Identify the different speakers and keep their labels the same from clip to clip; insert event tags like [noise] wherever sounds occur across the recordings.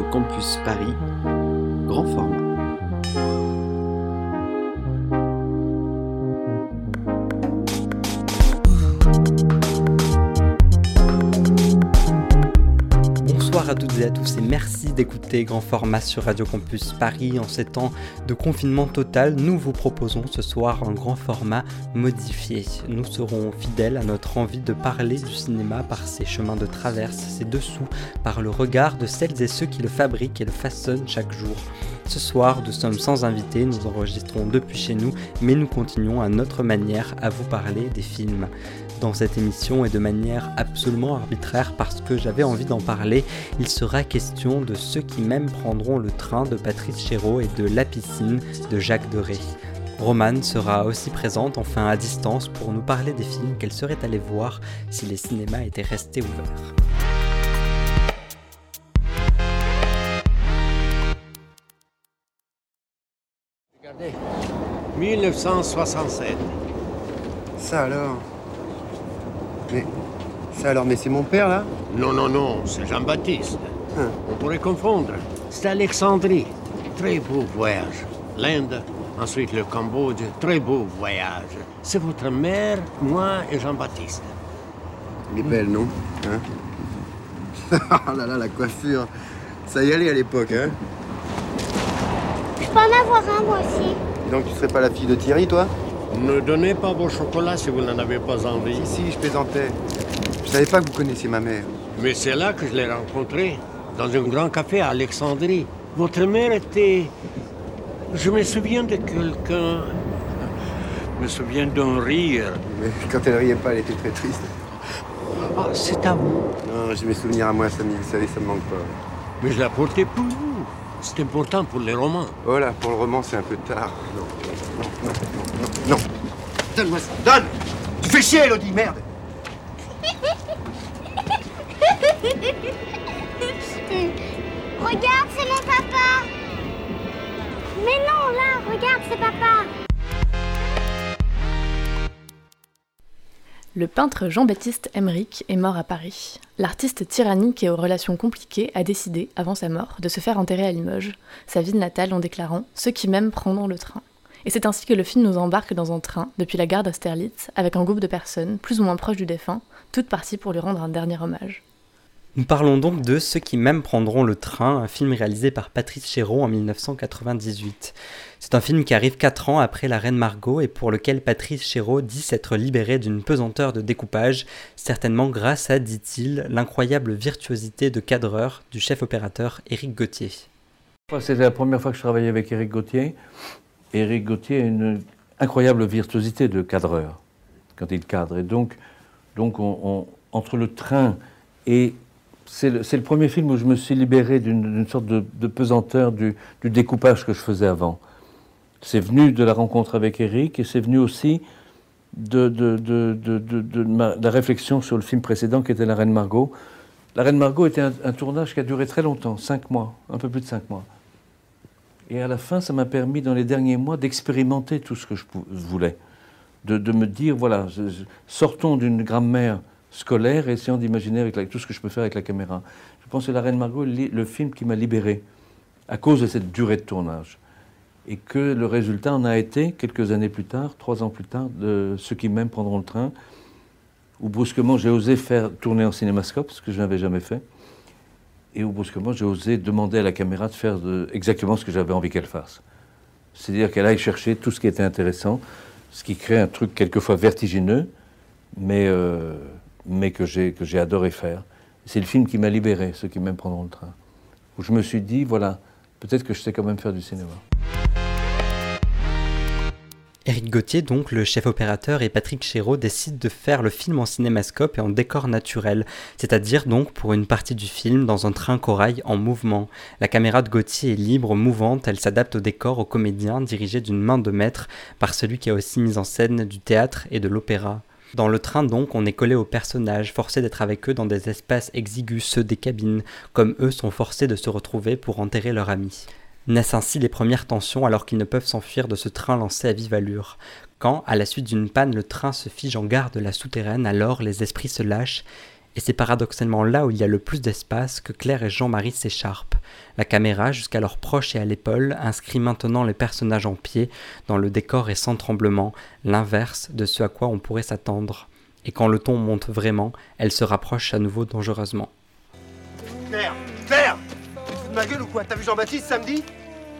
Speaker 1: Campus Paris, grand format. À toutes et à tous et merci d'écouter Grand Format sur Radio Campus Paris. En ces temps de confinement total, nous vous proposons ce soir un grand format modifié. Nous serons fidèles à notre envie de parler du cinéma par ses chemins de traverse, ses dessous, par le regard de celles et ceux qui le fabriquent et le façonnent chaque jour. Ce soir, nous sommes sans invité, nous enregistrons depuis chez nous, mais nous continuons à notre manière à vous parler des films dans cette émission et de manière absolument arbitraire parce que j'avais envie d'en parler, il sera question de ceux qui même prendront le train de Patrice Chéreau et de La piscine de Jacques Deray. Romane sera aussi présente, enfin à distance, pour nous parler des films qu'elle serait allée voir si les cinémas étaient restés ouverts.
Speaker 2: Regardez, 1967.
Speaker 3: Ça alors? Mais ça alors, mais c'est mon père là?
Speaker 2: Non, non, non, c'est Jean-Baptiste.
Speaker 3: Hein.
Speaker 2: On pourrait confondre. C'est Alexandrie. Très beau voyage. L'Inde, ensuite le Cambodge. Très beau voyage. C'est votre mère, moi et Jean-Baptiste.
Speaker 3: Elle est belle, non? Hein? [laughs] Oh là là, la coiffure. Ça y allait à l'époque, hein?
Speaker 4: Je peux en avoir un, moi aussi.
Speaker 3: donc tu serais pas la fille de Thierry, toi?
Speaker 2: Ne donnez pas vos chocolats si vous n'en avez pas envie.
Speaker 3: Si, si, je plaisantais. Je savais pas que vous connaissiez ma mère.
Speaker 2: Mais c'est là que je l'ai rencontrée, dans un grand café à Alexandrie. Votre mère était... Je me souviens de quelqu'un... Je me souviens d'un rire.
Speaker 3: Mais quand elle riait pas, elle était très triste.
Speaker 2: Ah, c'est à vous.
Speaker 3: Non, j'ai mes souvenirs à moi, Samy, vous savez, ça me manque pas.
Speaker 2: Mais je la portais pour vous. C'est important pour les romans.
Speaker 3: Voilà, pour le roman, c'est un peu tard. Non, non, non, non, non. Donne-moi ça, donne. Tu fais chier, Elodie, merde. [laughs]
Speaker 4: Regarde, c'est mon papa. Mais non, là, regarde, c'est papa.
Speaker 5: Le peintre Jean-Baptiste Emmerich est mort à Paris. L'artiste tyrannique et aux relations compliquées a décidé, avant sa mort, de se faire enterrer à Limoges, sa ville natale en déclarant Ceux qui m'aiment prendront le train. Et c'est ainsi que le film nous embarque dans un train, depuis la gare d'Austerlitz, avec un groupe de personnes, plus ou moins proches du défunt, toutes parties pour lui rendre un dernier hommage.
Speaker 1: Nous parlons donc de Ceux qui même prendront le train, un film réalisé par Patrice Chéreau en 1998. C'est un film qui arrive 4 ans après La Reine Margot et pour lequel Patrice Chéreau dit s'être libéré d'une pesanteur de découpage, certainement grâce à, dit-il, l'incroyable virtuosité de cadreur du chef opérateur Éric Gauthier.
Speaker 6: C'était la première fois que je travaillais avec Éric Gauthier. Éric Gauthier a une incroyable virtuosité de cadreur quand il cadre. Et donc, donc entre le train et c'est le, premier film où je me suis libéré d'une sorte de, pesanteur du, découpage que je faisais avant. C'est venu de la rencontre avec Eric et c'est venu aussi de, la réflexion sur le film précédent qui était La Reine Margot. La Reine Margot était un, tournage qui a duré très longtemps, cinq mois, un peu plus de cinq mois. Et à la fin, ça m'a permis dans les derniers mois d'expérimenter tout ce que je voulais. De, me dire, voilà, sortons d'une grammaire scolaire et essayant d'imaginer avec tout ce que je peux faire avec la caméra. Je pense que La Reine Margot le film qui m'a libéré à cause de cette durée de tournage. Et que le résultat en a été, quelques années plus tard, trois ans plus tard, de Ceux qui m'aiment prendront le train, où brusquement j'ai osé faire tourner en cinémascope, ce que je n'avais jamais fait, et où brusquement j'ai osé demander à la caméra de faire exactement ce que j'avais envie qu'elle fasse. C'est-à-dire qu'elle aille chercher tout ce qui était intéressant, ce qui crée un truc quelquefois vertigineux, mais euh, mais que j'ai, que j'ai adoré faire. C'est le film qui m'a libéré, ceux qui m'aiment prendront le train. Où je me suis dit, voilà, peut-être que je sais quand même faire du cinéma.
Speaker 1: Éric Gauthier, donc le chef opérateur, et Patrick Chéreau décident de faire le film en cinémascope et en décor naturel, c'est-à-dire donc pour une partie du film dans un train corail en mouvement. La caméra de Gauthier est libre, mouvante, elle s'adapte au décor, aux comédiens, dirigés d'une main de maître par celui qui a aussi mis en scène du théâtre et de l'opéra. Dans le train donc, on est collé aux personnages, forcé d'être avec eux dans des espaces exigus, ceux des cabines, comme eux sont forcés de se retrouver pour enterrer leur ami. Naissent ainsi les premières tensions alors qu'ils ne peuvent s'enfuir de ce train lancé à vive allure. Quand, à la suite d'une panne, le train se fige en gare de la souterraine, alors les esprits se lâchent Et c'est paradoxalement là où il y a le plus d'espace que Claire et Jean-Marie s'écharpent. La caméra, jusqu'alors proche et à l'épaule, inscrit maintenant les personnages en pied dans le décor et sans tremblement, l'inverse de ce à quoi on pourrait s'attendre. Et quand le ton monte vraiment, elle se rapproche à nouveau dangereusement.
Speaker 3: Claire Claire de ma gueule ou quoi? T'as vu Jean-Baptiste samedi?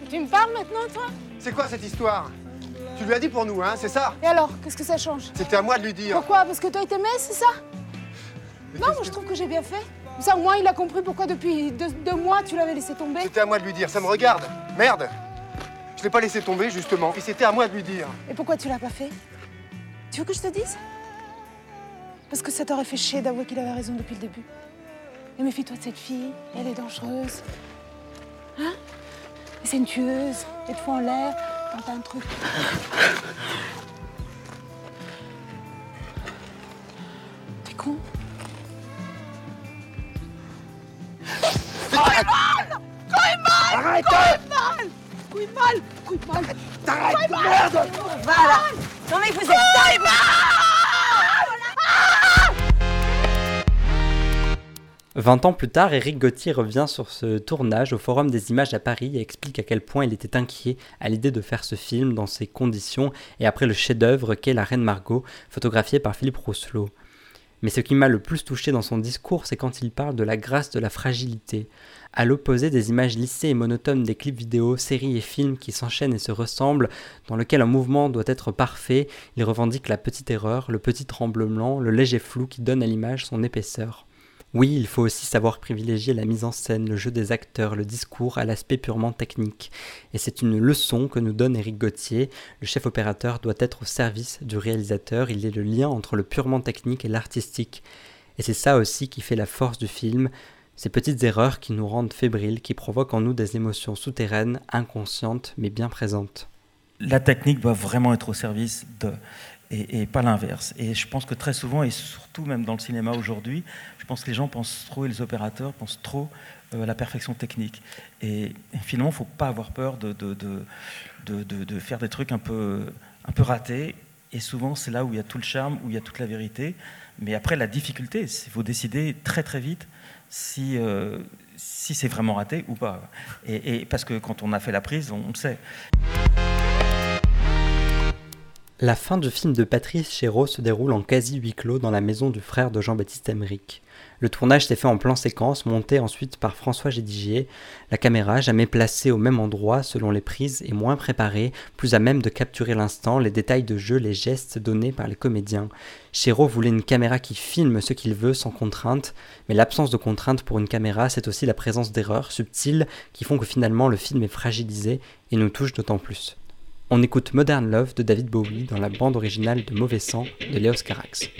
Speaker 7: Tu me parles maintenant, toi?
Speaker 3: C'est quoi cette histoire? Tu lui as dit pour nous, hein, c'est ça?
Speaker 7: Et alors, qu'est-ce que ça change?
Speaker 3: C'était à moi de lui dire.
Speaker 7: Pourquoi? Parce que toi, il t'aimait, c'est ça?
Speaker 3: Mais
Speaker 7: Non, moi, je trouve que j'ai bien fait. Ça, au moins, il a compris pourquoi depuis deux, deux mois, tu l'avais laissé tomber.
Speaker 3: C'était à moi de lui dire, ça me regarde. Merde Je l'ai pas laissé tomber, justement. Et c'était à moi de lui dire.
Speaker 7: Et pourquoi tu l'as pas fait? Tu veux que je te dise? Parce que ça t'aurait fait chier d'avouer qu'il avait raison depuis le début. Et méfie-toi de cette fille, elle est dangereuse. Hein c'est une tueuse, elle te fout en l'air quand t'as un truc. T'es con
Speaker 3: Arrête
Speaker 7: Couille mal Couille mal
Speaker 3: T'arrêtes Merde
Speaker 8: Voilà. Non mais vous êtes dingue.
Speaker 1: 20 ans plus tard, Éric Gauthier revient sur ce tournage au Forum des images à Paris et explique à quel point il était inquiet à l'idée de faire ce film dans ces conditions et après le chef-d'œuvre qu'est La Reine Margot, photographié par Philippe Rousselot. Mais ce qui m'a le plus touché dans son discours, c'est quand il parle de la grâce de la fragilité. À l'opposé des images lissées et monotones des clips vidéo, séries et films qui s'enchaînent et se ressemblent, dans lequel un mouvement doit être parfait, il revendique la petite erreur, le petit tremblement, le léger flou qui donne à l'image son épaisseur. Oui, il faut aussi savoir privilégier la mise en scène, le jeu des acteurs, le discours à l'aspect purement technique. Et c'est une leçon que nous donne Éric Gauthier. Le chef opérateur doit être au service du réalisateur, il est le lien entre le purement technique et l'artistique. Et c'est ça aussi qui fait la force du film, ces petites erreurs qui nous rendent fébriles, qui provoquent en nous des émotions souterraines, inconscientes, mais bien présentes.
Speaker 9: la technique doit vraiment être au service de et, pas l'inverse. Et je pense que très souvent, et surtout même dans le cinéma aujourd'hui, je pense que les gens pensent trop, et les opérateurs pensent trop euh, à la perfection technique. Et, finalement, il ne faut pas avoir peur de, faire des trucs un peu, un peu ratés. Et souvent, c'est là où il y a tout le charme, où il y a toute la vérité. Mais après, la difficulté, qu'il faut décider très très vite si, euh, si c'est vraiment raté ou pas. Et, parce que quand on a fait la prise, on le sait.
Speaker 1: La fin du film de Patrice Chéreau se déroule en quasi huis clos dans la maison du frère de Jean-Baptiste Emmerich. Le tournage s'est fait en plan séquence, monté ensuite par François Gédigier. La caméra, jamais placée au même endroit selon les prises, est moins préparée, plus à même de capturer l'instant, les détails de jeu, les gestes donnés par les comédiens. Chéreau voulait une caméra qui filme ce qu'il veut sans contrainte, mais l'absence de contrainte pour une caméra, c'est aussi la présence d'erreurs subtiles qui font que finalement le film est fragilisé et nous touche d'autant plus. On écoute Modern Love de David Bowie dans la bande originale de Mauvais Sang de Léos Carax.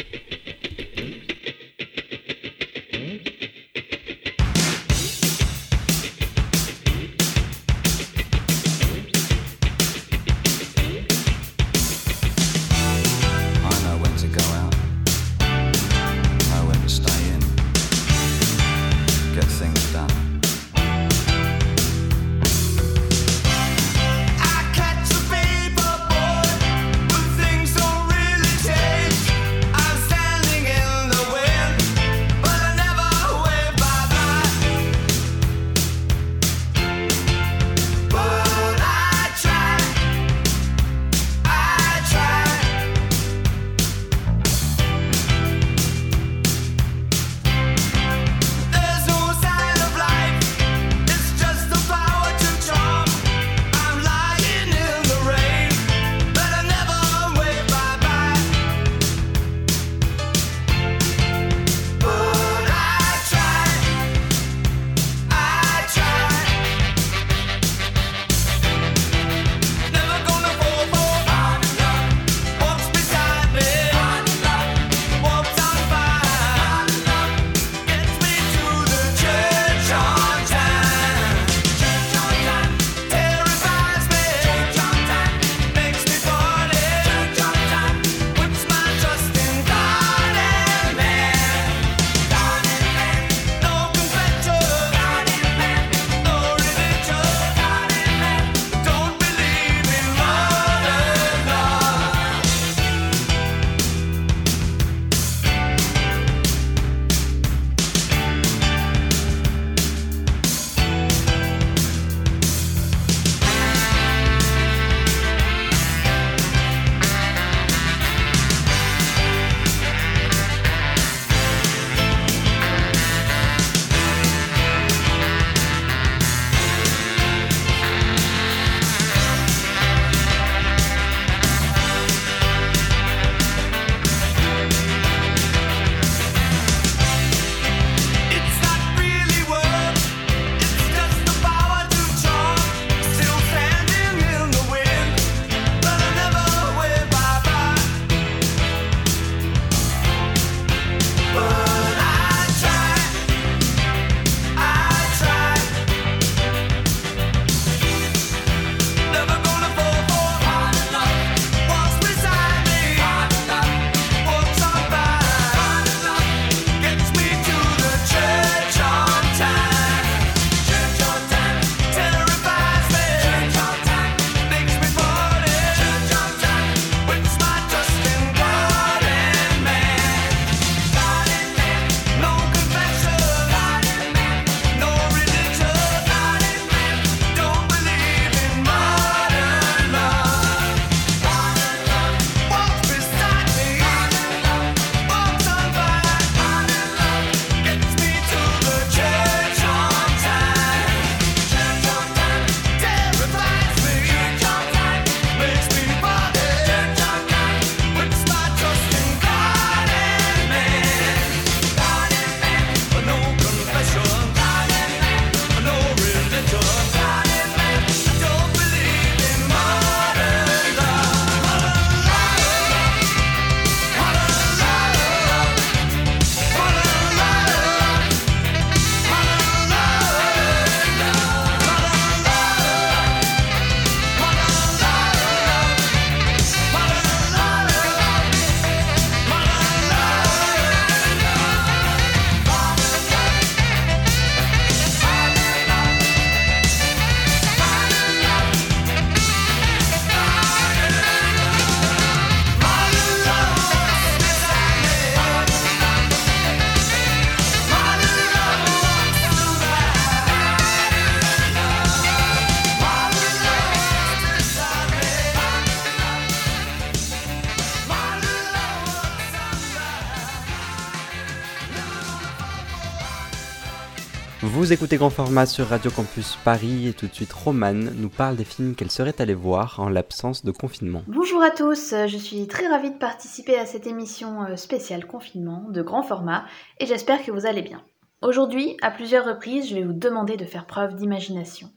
Speaker 1: Vous écoutez Grand Format sur Radio Campus Paris et tout de suite Romane nous parle des films qu'elle serait allée voir en l'absence de confinement.
Speaker 10: Bonjour à tous, je suis très ravie de participer à cette émission euh, spéciale confinement de grand format et j'espère que vous allez bien. Aujourd'hui, à plusieurs reprises, je vais vous demander de faire preuve d'imagination.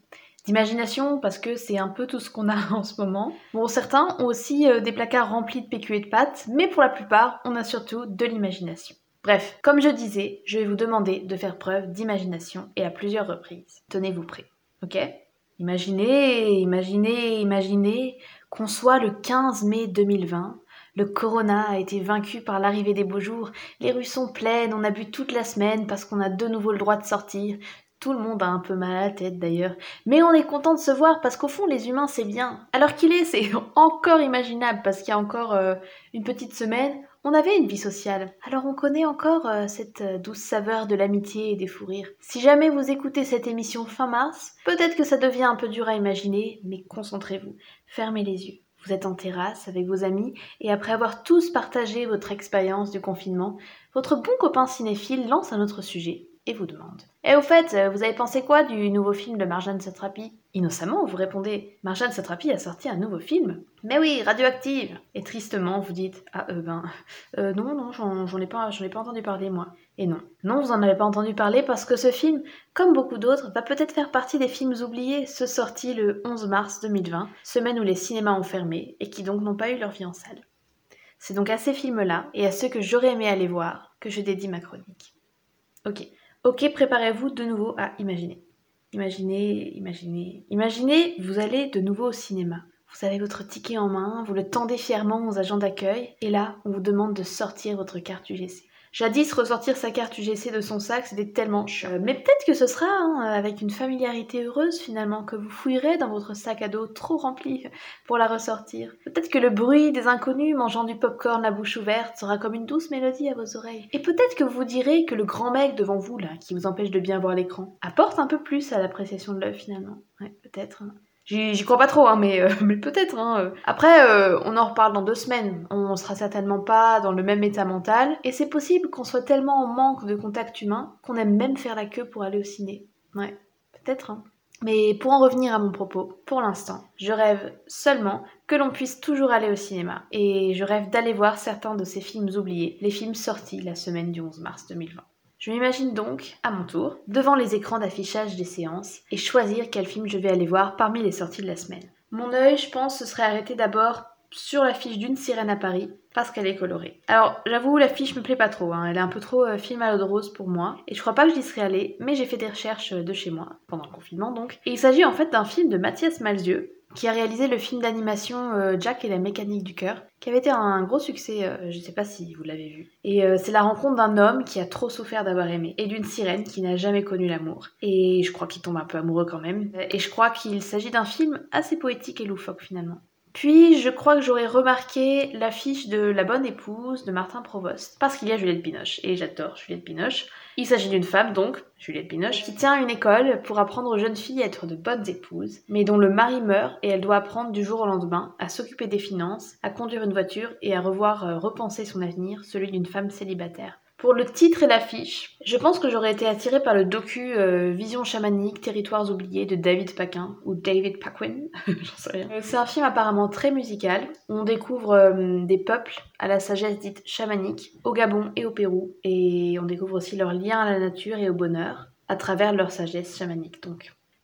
Speaker 10: D'imagination parce que c'est un peu tout ce qu'on a [laughs] en ce moment. Bon, certains ont aussi euh, des placards remplis de PQ et de pâtes, mais pour la plupart, on a surtout de l'imagination. Bref, comme je disais, je vais vous demander de faire preuve d'imagination et à plusieurs reprises. Tenez-vous prêts, ok? Imaginez, imaginez, imaginez qu'on soit le 15 mai 2020. Le corona a été vaincu par l'arrivée des beaux jours. Les rues sont pleines, on a bu toute la semaine parce qu'on a de nouveau le droit de sortir. Tout le monde a un peu mal à la tête d'ailleurs. Mais on est content de se voir parce qu'au fond, les humains, c'est bien. Alors qu'il est, c'est [laughs] encore imaginable parce qu'il y a encore euh, une petite semaine, on avait une vie sociale, alors on connaît encore euh, cette euh, douce saveur de l'amitié et des fous rires. Si jamais vous écoutez cette émission fin mars, peut-être que ça devient un peu dur à imaginer, mais concentrez-vous, fermez les yeux. Vous êtes en terrasse avec vos amis et après avoir tous partagé votre expérience du confinement, votre bon copain cinéphile lance un autre sujet et vous demande Et au fait, euh, vous avez pensé quoi du nouveau film de Marjane Satrapi? Innocemment, vous répondez Marjane Satrapi a sorti un nouveau film Mais oui, radioactive Et tristement, vous dites Ah, euh, ben, euh, non, non, j'en ai, pas, ai pas entendu parler, moi. Et non. Non, vous en avez pas entendu parler parce que ce film, comme beaucoup d'autres, va peut-être faire partie des films oubliés, ceux sortis le 11 mars 2020, semaine où les cinémas ont fermé et qui donc n'ont pas eu leur vie en salle. C'est donc à ces films-là et à ceux que j'aurais aimé aller voir que je dédie ma chronique. Ok, Ok, préparez-vous de nouveau à imaginer. Imaginez, imaginez, imaginez, vous allez de nouveau au cinéma. Vous avez votre ticket en main, vous le tendez fièrement aux agents d'accueil, et là, on vous demande de sortir votre carte UGC. Jadis, ressortir sa carte UGC de son sac, c'était tellement chiant. Euh, mais peut-être que ce sera hein, avec une familiarité heureuse finalement que vous fouillerez dans votre sac à dos trop rempli [laughs] pour la ressortir. Peut-être que le bruit des inconnus mangeant du popcorn la bouche ouverte sera comme une douce mélodie à vos oreilles. Et peut-être que vous direz que le grand mec devant vous là, qui vous empêche de bien voir l'écran, apporte un peu plus à l'appréciation de l'œuvre finalement. Ouais, peut-être. J'y crois pas trop, hein, mais, euh, [laughs] peut-être. Hein, euh. Après, euh, on en reparle dans deux semaines. On sera certainement pas dans le même état mental. Et c'est possible qu'on soit tellement en manque de contact humain qu'on aime même faire la queue pour aller au ciné. Ouais, peut-être. Hein. Mais pour en revenir à mon propos, pour l'instant, je rêve seulement que l'on puisse toujours aller au cinéma. Et je rêve d'aller voir certains de ces films oubliés, les films sortis la semaine du 11 mars 2020. Je m'imagine donc, à mon tour, devant les écrans d'affichage des séances et choisir quel film je vais aller voir parmi les sorties de la semaine. Mon œil, je pense, se serait arrêté d'abord sur l'affiche d'une sirène à Paris parce qu'elle est colorée. Alors j'avoue l'affiche me plaît pas trop, hein. elle est un peu trop euh, film à l'eau de rose pour moi et je crois pas que j'y serais allée, mais j'ai fait des recherches euh, de chez moi pendant le confinement donc. Et il s'agit en fait d'un film de Mathias Malzieu qui a réalisé le film d'animation euh, Jack et la mécanique du cœur, qui avait été un gros succès, euh, je ne sais pas si vous l'avez vu. Et euh, c'est la rencontre d'un homme qui a trop souffert d'avoir aimé, et d'une sirène qui n'a jamais connu l'amour. Et je crois qu'il tombe un peu amoureux quand même. Et je crois qu'il s'agit d'un film assez poétique et loufoque finalement. Puis, je crois que j'aurais remarqué l'affiche de La Bonne Épouse de Martin Provost, parce qu'il y a Juliette Binoche, et j'adore Juliette Binoche. Il s'agit d'une femme, donc, Juliette Binoche, qui tient une école pour apprendre aux jeunes filles à être de bonnes épouses, mais dont le mari meurt et elle doit apprendre du jour au lendemain à s'occuper des finances, à conduire une voiture et à revoir euh, repenser son avenir, celui d'une femme célibataire. Pour le titre et l'affiche, je pense que j'aurais été attirée par le docu euh, Vision chamanique, territoires oubliés de David Paquin ou David Paquin. [laughs] Euh, c'est un film apparemment très musical on découvre euh, des peuples à la sagesse dite chamanique au Gabon et au Pérou et on découvre aussi leur lien à la nature et au bonheur à travers leur sagesse chamanique.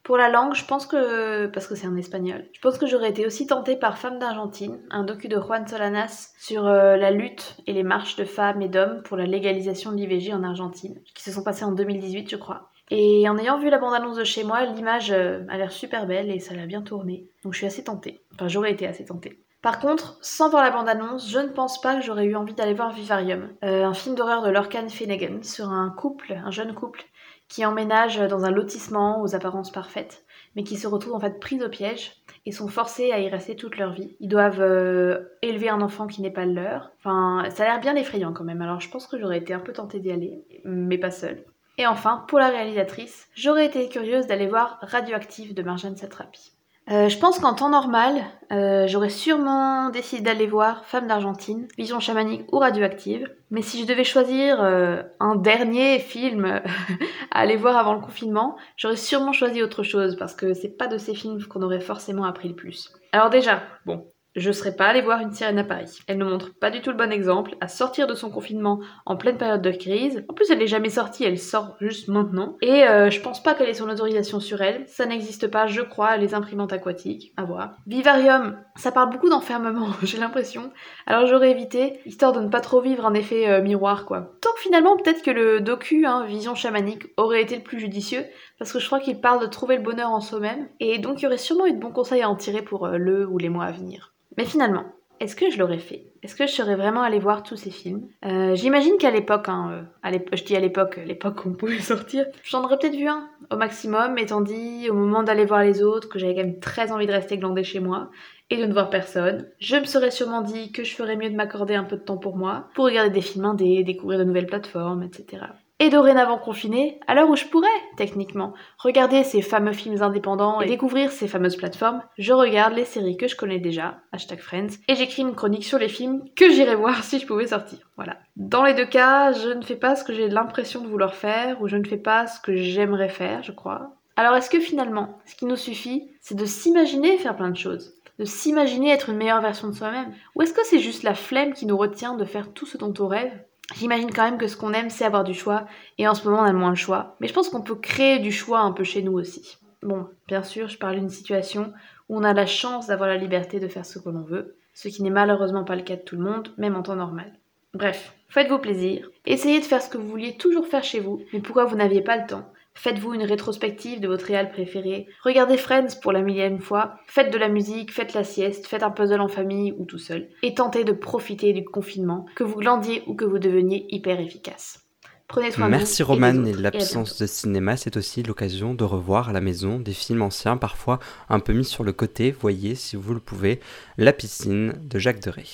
Speaker 10: Pour la langue, je pense que, parce que c'est en espagnol, je pense que j'aurais été aussi tentée par Femmes d'Argentine, un docu de Juan Solanas sur euh, la lutte et les marches de femmes et d'hommes pour la légalisation de l'IVG en Argentine, qui se sont passées en 2018, je crois. Et en ayant vu la bande-annonce de chez moi, l'image euh, a l'air super belle et ça l'a bien tourné. Donc je suis assez tentée. Enfin, j'aurais été assez tentée. Par contre, sans voir la bande-annonce, je ne pense pas que j'aurais eu envie d'aller voir Vivarium, euh, un film d'horreur de Lorcan Finnegan sur un couple, un jeune couple, qui emménagent dans un lotissement aux apparences parfaites, mais qui se retrouvent en fait pris au piège et sont forcés à y rester toute leur vie. Ils doivent euh, élever un enfant qui n'est pas le leur. Enfin, ça a l'air bien effrayant quand même, alors je pense que j'aurais été un peu tentée d'y aller, mais pas seule. Et enfin, pour la réalisatrice, j'aurais été curieuse d'aller voir Radioactive de Marjane Satrapi. Euh, je pense qu'en temps normal, euh, j'aurais sûrement décidé d'aller voir Femme d'Argentine, Vision chamanique ou radioactive. Mais si je devais choisir euh, un dernier film [laughs] à aller voir avant le confinement, j'aurais sûrement choisi autre chose parce que c'est pas de ces films qu'on aurait forcément appris le plus. Alors déjà, bon, je serais pas allée voir une sirène à Paris. Elle ne montre pas du tout le bon exemple à sortir de son confinement en pleine période de crise. En plus, elle n'est jamais sortie, elle sort juste maintenant. Et euh, je pense pas qu'elle ait son autorisation sur elle. Ça n'existe pas, je crois, les imprimantes aquatiques. À voir. Vivarium, ça parle beaucoup d'enfermement, [laughs] j'ai l'impression. Alors j'aurais évité, histoire de ne pas trop vivre un effet euh, miroir, quoi. Donc finalement, peut-être que le docu, hein, Vision chamanique, aurait été le plus judicieux, parce que je crois qu'il parle de trouver le bonheur en soi-même. Et donc il y aurait sûrement eu de bons conseils à en tirer pour euh, le ou les mois à venir. Mais finalement, est-ce que je l'aurais fait? Est-ce que je serais vraiment allée voir tous ces films? Euh, J'imagine qu'à l'époque, hein, euh, je dis à l'époque, l'époque où on pouvait [laughs] sortir, j'en aurais peut-être vu un au maximum, étant dit au moment d'aller voir les autres que j'avais quand même très envie de rester glandée chez moi et de ne voir personne. Je me serais sûrement dit que je ferais mieux de m'accorder un peu de temps pour moi, pour regarder des films indés, découvrir de nouvelles plateformes, etc et dorénavant confiné, à l'heure où je pourrais, techniquement, regarder ces fameux films indépendants et découvrir ces fameuses plateformes, je regarde les séries que je connais déjà, hashtag Friends, et j'écris une chronique sur les films que j'irais voir [laughs] si je pouvais sortir. Voilà. Dans les deux cas, je ne fais pas ce que j'ai l'impression de vouloir faire, ou je ne fais pas ce que j'aimerais faire, je crois. Alors est-ce que finalement, ce qui nous suffit, c'est de s'imaginer faire plein de choses de s'imaginer être une meilleure version de soi-même? Ou est-ce que c'est juste la flemme qui nous retient de faire tout ce dont on rêve? J'imagine quand même que ce qu'on aime, c'est avoir du choix, et en ce moment, on a moins le choix. Mais je pense qu'on peut créer du choix un peu chez nous aussi. Bon, bien sûr, je parle d'une situation où on a la chance d'avoir la liberté de faire ce que l'on veut, ce qui n'est malheureusement pas le cas de tout le monde, même en temps normal. Bref, faites-vous plaisir, essayez de faire ce que vous vouliez toujours faire chez vous, mais pourquoi vous n'aviez pas le temps? Faites-vous une rétrospective de votre réal préféré. Regardez Friends pour la millième fois. Faites de la musique, faites la sieste, faites un puzzle en famille ou tout seul. Et tentez de profiter du confinement, que vous glandiez ou que vous deveniez hyper efficace. Prenez soin
Speaker 1: Merci
Speaker 10: de vous.
Speaker 1: Roman,
Speaker 10: et,
Speaker 1: et l'absence de cinéma, c'est aussi l'occasion de revoir à la maison des films anciens, parfois un peu mis sur le côté. Voyez, si vous le pouvez, La piscine de Jacques Deray.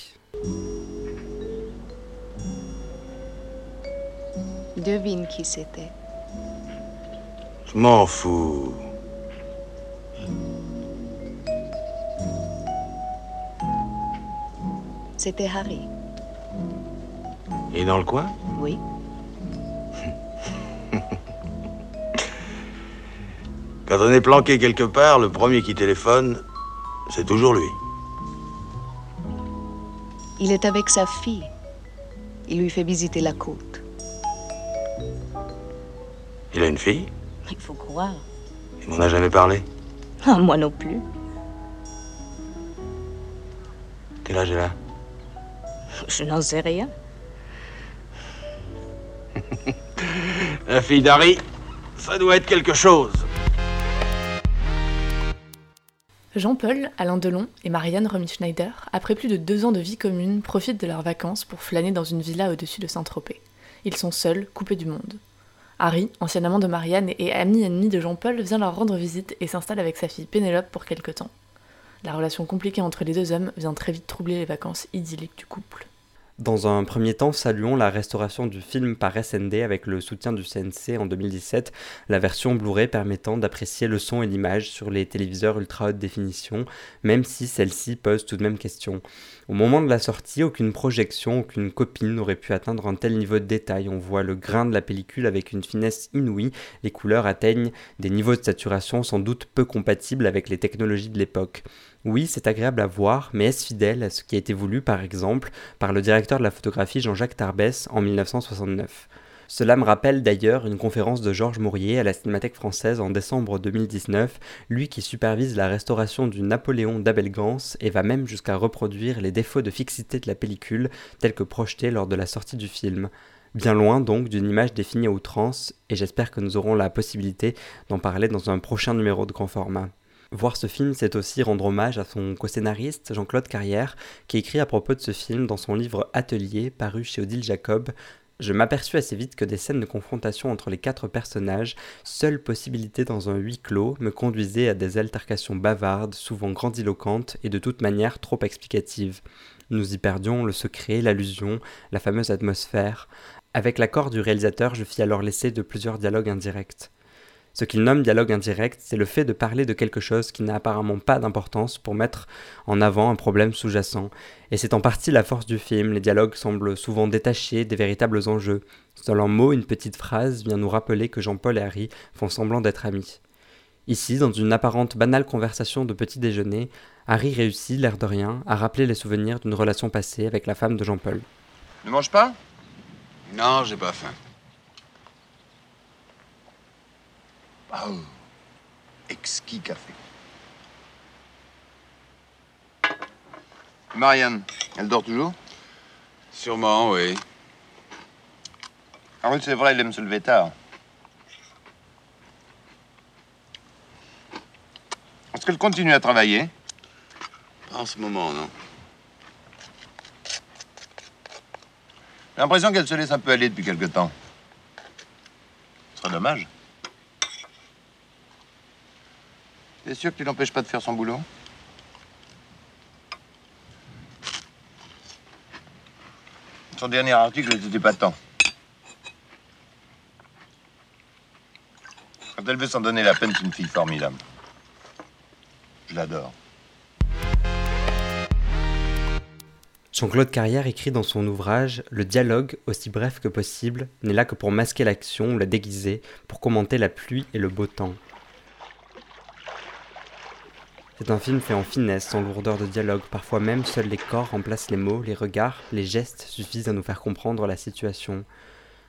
Speaker 11: Devine qui c'était.
Speaker 3: Je m'en fous.
Speaker 11: C'était Harry.
Speaker 3: Et dans le coin?
Speaker 11: Oui. [laughs]
Speaker 3: Quand on est planqué quelque part, le premier qui téléphone, c'est toujours lui.
Speaker 11: Il est avec sa fille. Il lui fait visiter la côte.
Speaker 3: Il a une fille?
Speaker 11: Il faut croire.
Speaker 3: Il m'en a jamais parlé.
Speaker 11: Ah, moi non plus.
Speaker 3: Quel âge elle a
Speaker 11: Je n'en sais rien. [laughs]
Speaker 3: La fille d'Harry, ça doit être quelque chose.
Speaker 5: Jean-Paul, Alain Delon et Marianne Romy-Schneider, après plus de deux ans de vie commune, profitent de leurs vacances pour flâner dans une villa au-dessus de Saint-Tropez. Ils sont seuls, coupés du monde. Harry, ancien amant de Marianne et ami ennemi de Jean-Paul, vient leur rendre visite et s'installe avec sa fille Pénélope pour quelque temps. La relation compliquée entre les deux hommes vient très vite troubler les vacances idylliques du couple.
Speaker 1: Dans un premier temps, saluons la restauration du film par SND avec le soutien du CNC en 2017, la version Blu-ray permettant d'apprécier le son et l'image sur les téléviseurs ultra haute définition, même si celle-ci pose tout de même question. Au moment de la sortie, aucune projection, aucune copine n'aurait pu atteindre un tel niveau de détail. On voit le grain de la pellicule avec une finesse inouïe, les couleurs atteignent des niveaux de saturation sans doute peu compatibles avec les technologies de l'époque. Oui, c'est agréable à voir, mais est-ce fidèle à ce qui a été voulu, par exemple, par le directeur de la photographie Jean-Jacques Tarbès en 1969 Cela me rappelle d'ailleurs une conférence de Georges Mourier à la Cinémathèque française en décembre 2019, lui qui supervise la restauration du Napoléon d'Abel Gans et va même jusqu'à reproduire les défauts de fixité de la pellicule tels que projetés lors de la sortie du film. Bien loin donc d'une image définie à outrance, et j'espère que nous aurons la possibilité d'en parler dans un prochain numéro de grand format. Voir ce film, c'est aussi rendre hommage à son co-scénariste Jean-Claude Carrière, qui écrit à propos de ce film dans son livre Atelier, paru chez Odile Jacob. Je m'aperçus assez vite que des scènes de confrontation entre les quatre personnages, seule possibilité dans un huis clos, me conduisaient à des altercations bavardes, souvent grandiloquentes et de toute manière trop explicatives. Nous y perdions le secret, l'allusion, la fameuse atmosphère. Avec l'accord du réalisateur, je fis alors l'essai de plusieurs dialogues indirects. Ce qu'il nomme dialogue indirect, c'est le fait de parler de quelque chose qui n'a apparemment pas d'importance pour mettre en avant un problème sous-jacent. Et c'est en partie la force du film, les dialogues semblent souvent détachés des véritables enjeux. Seul un mot, une petite phrase vient nous rappeler que Jean-Paul et Harry font semblant d'être amis. Ici, dans une apparente banale conversation de petit déjeuner, Harry réussit, l'air de rien, à rappeler les souvenirs d'une relation passée avec la femme de Jean-Paul.
Speaker 12: Ne mange pas?
Speaker 13: Non, j'ai pas faim.
Speaker 12: Oh, exquis café. Marianne, elle dort toujours?
Speaker 13: Sûrement, oui.
Speaker 12: Ah oui, c'est vrai, elle aime se lever tard. Est-ce qu'elle continue à travailler?
Speaker 13: Pas en ce moment, non.
Speaker 12: J'ai l'impression qu'elle se laisse un peu aller depuis quelque temps. Ce serait dommage. T'es sûr que tu l'empêches pas de faire son boulot Son dernier article était pas tant. Quand elle veut s'en donner la peine, c'est une fille formidable. Je l'adore.
Speaker 1: Jean-Claude Carrière écrit dans son ouvrage Le dialogue, aussi bref que possible, n'est là que pour masquer l'action ou la déguiser, pour commenter la pluie et le beau temps. C'est un film fait en finesse, sans lourdeur de dialogue, parfois même seuls les corps remplacent les mots, les regards, les gestes suffisent à nous faire comprendre la situation.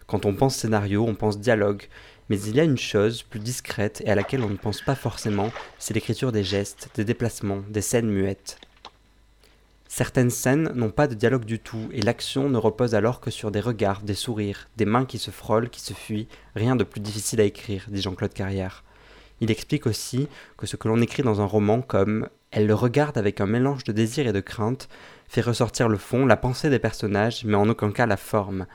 Speaker 1: Quand on pense scénario, on pense dialogue, mais il y a une chose plus discrète et à laquelle on ne pense pas forcément, c'est l'écriture des gestes, des déplacements, des scènes muettes. Certaines scènes n'ont pas de dialogue du tout, et l'action ne repose alors que sur des regards, des sourires, des mains qui se frôlent, qui se fuient, rien de plus difficile à écrire, dit Jean-Claude Carrière. Il explique aussi que ce que l'on écrit dans un roman comme Elle le regarde avec un mélange de désir et de crainte fait ressortir le fond, la pensée des personnages, mais en aucun cas la forme.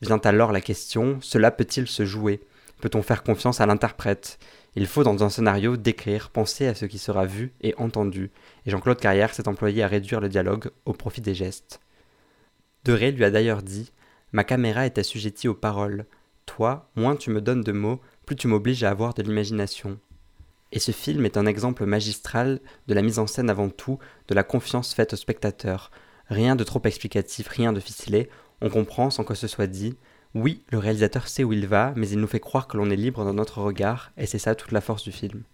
Speaker 1: Vient alors la question, cela peut-il se jouer? Peut-on faire confiance à l'interprète? Il faut dans un scénario décrire, penser à ce qui sera vu et entendu, et Jean-Claude Carrière s'est employé à réduire le dialogue au profit des gestes. Deray lui a d'ailleurs dit Ma caméra est assujettie aux paroles. Toi, moins tu me donnes de mots, plus tu m'obliges à avoir de l'imagination. Et ce film est un exemple magistral de la mise en scène avant tout, de la confiance faite au spectateur. Rien de trop explicatif, rien de ficelé, on comprend sans que ce soit dit, oui, le réalisateur sait où il va, mais il nous fait croire que l'on est libre dans notre regard, et c'est ça toute la force du film.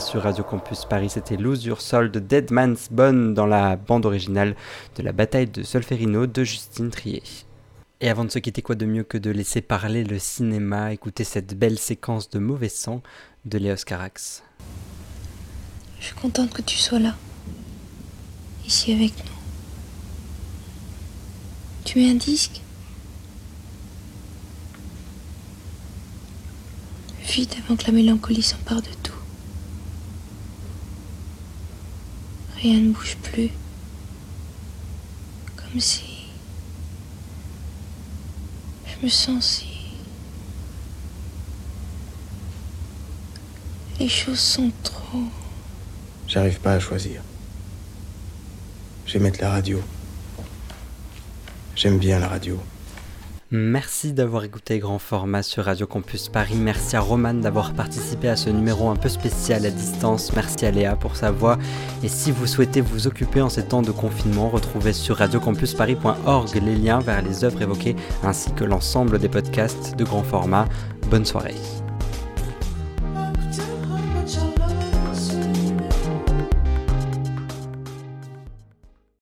Speaker 1: Sur Radio Campus Paris. C'était Lose Your de Dead Man's Bone dans la bande originale de la bataille de Solferino de Justine Trier. Et avant de se quitter, quoi de mieux que de laisser parler le cinéma, écouter cette belle séquence de mauvais sang de Léos Carax.
Speaker 14: Je suis contente que tu sois là, ici avec nous. Tu mets un disque? Vite avant que la mélancolie s'empare de tout. Rien ne bouge plus. Comme si... Je me sens si... Les choses sont trop...
Speaker 15: J'arrive pas à choisir. Mettre la radio. J'aime bien la radio.
Speaker 1: Merci d'avoir écouté Grand Format sur Radio Campus Paris. Merci à Roman d'avoir participé à ce numéro un peu spécial à distance. Merci à Léa pour sa voix. Et si vous souhaitez vous occuper en ces temps de confinement, retrouvez sur radiocampusparis.org les liens vers les œuvres évoquées ainsi que l'ensemble des podcasts de grand format. Bonne soirée.